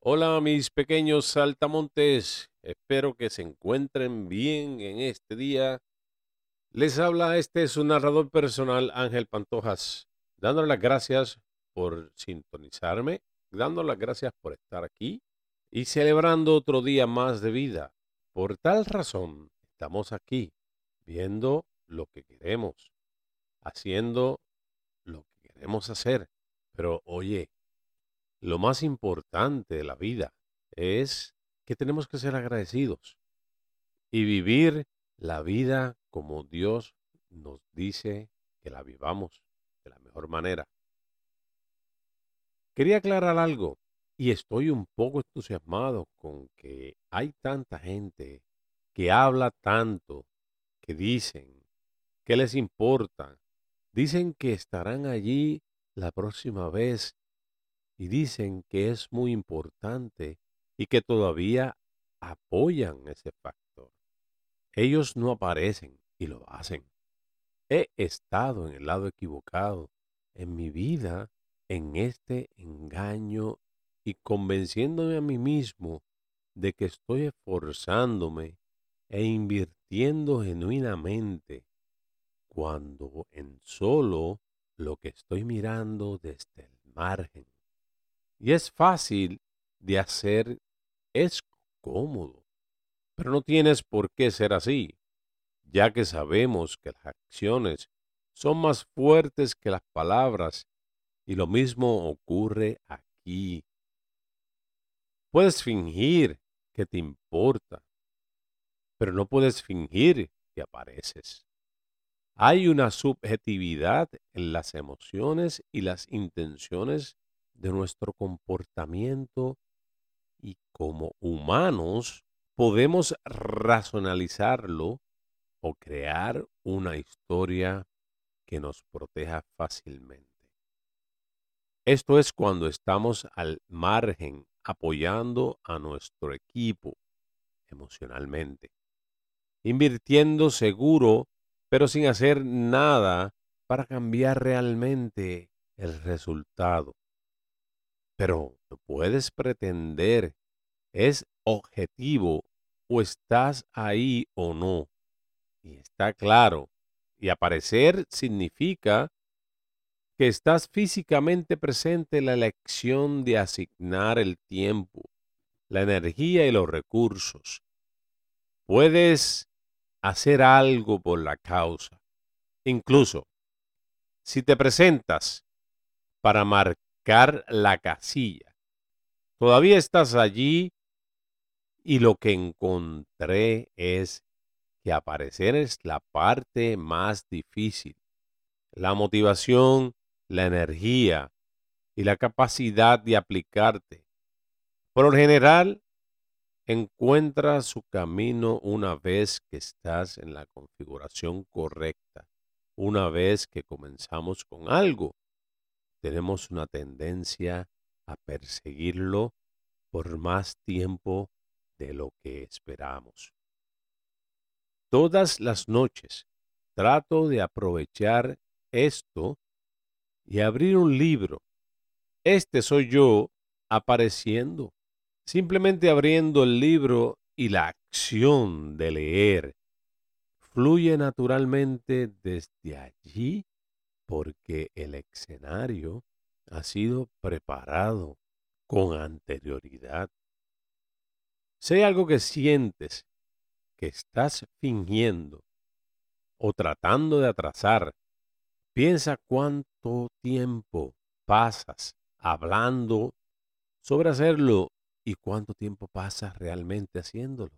Hola mis pequeños saltamontes, espero que se encuentren bien en este día. Les habla este su narrador personal Ángel Pantojas, dándole las gracias por sintonizarme, dando las gracias por estar aquí y celebrando otro día más de vida. Por tal razón, estamos aquí, viendo lo que queremos, haciendo lo que queremos hacer. Pero oye, lo más importante de la vida es que tenemos que ser agradecidos y vivir la vida como Dios nos dice que la vivamos de la mejor manera. Quería aclarar algo y estoy un poco entusiasmado con que hay tanta gente que habla tanto, que dicen, que les importa, dicen que estarán allí la próxima vez y dicen que es muy importante y que todavía apoyan ese factor. Ellos no aparecen y lo hacen. He estado en el lado equivocado en mi vida, en este engaño y convenciéndome a mí mismo de que estoy esforzándome e invirtiendo genuinamente cuando en solo lo que estoy mirando desde el margen y es fácil de hacer, es cómodo. Pero no tienes por qué ser así, ya que sabemos que las acciones son más fuertes que las palabras y lo mismo ocurre aquí. Puedes fingir que te importa, pero no puedes fingir que apareces. Hay una subjetividad en las emociones y las intenciones de nuestro comportamiento y como humanos podemos racionalizarlo o crear una historia que nos proteja fácilmente. Esto es cuando estamos al margen apoyando a nuestro equipo emocionalmente, invirtiendo seguro, pero sin hacer nada para cambiar realmente el resultado. Pero puedes pretender, es objetivo o estás ahí o no. Y está claro. Y aparecer significa que estás físicamente presente en la elección de asignar el tiempo, la energía y los recursos. Puedes hacer algo por la causa. Incluso, si te presentas para marcar la casilla. Todavía estás allí y lo que encontré es que aparecer es la parte más difícil. La motivación, la energía y la capacidad de aplicarte. Por lo general, encuentra su camino una vez que estás en la configuración correcta, una vez que comenzamos con algo tenemos una tendencia a perseguirlo por más tiempo de lo que esperamos. Todas las noches trato de aprovechar esto y abrir un libro. Este soy yo apareciendo, simplemente abriendo el libro y la acción de leer fluye naturalmente desde allí porque el escenario ha sido preparado con anterioridad. Si algo que sientes que estás fingiendo o tratando de atrasar, piensa cuánto tiempo pasas hablando sobre hacerlo y cuánto tiempo pasas realmente haciéndolo.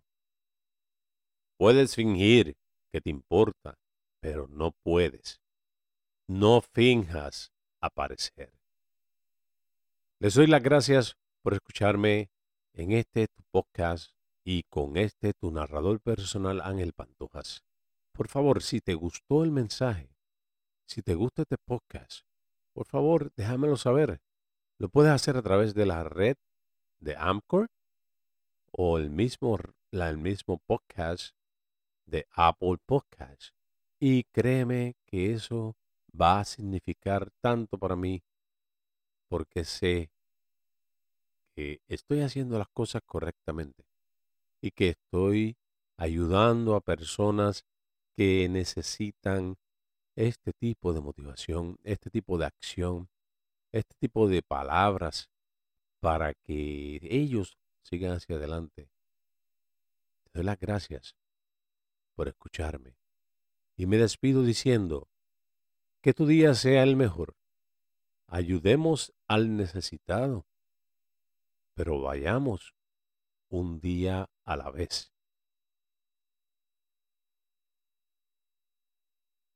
Puedes fingir que te importa, pero no puedes no finjas aparecer. Les doy las gracias por escucharme en este tu podcast y con este tu narrador personal Ángel Pantojas. Por favor, si te gustó el mensaje, si te gusta este podcast, por favor, déjamelo saber. Lo puedes hacer a través de la red de Amcor o el mismo, la, el mismo podcast de Apple Podcast. Y créeme que eso va a significar tanto para mí porque sé que estoy haciendo las cosas correctamente y que estoy ayudando a personas que necesitan este tipo de motivación, este tipo de acción, este tipo de palabras para que ellos sigan hacia adelante. Te doy las gracias por escucharme y me despido diciendo que tu día sea el mejor. Ayudemos al necesitado, pero vayamos un día a la vez.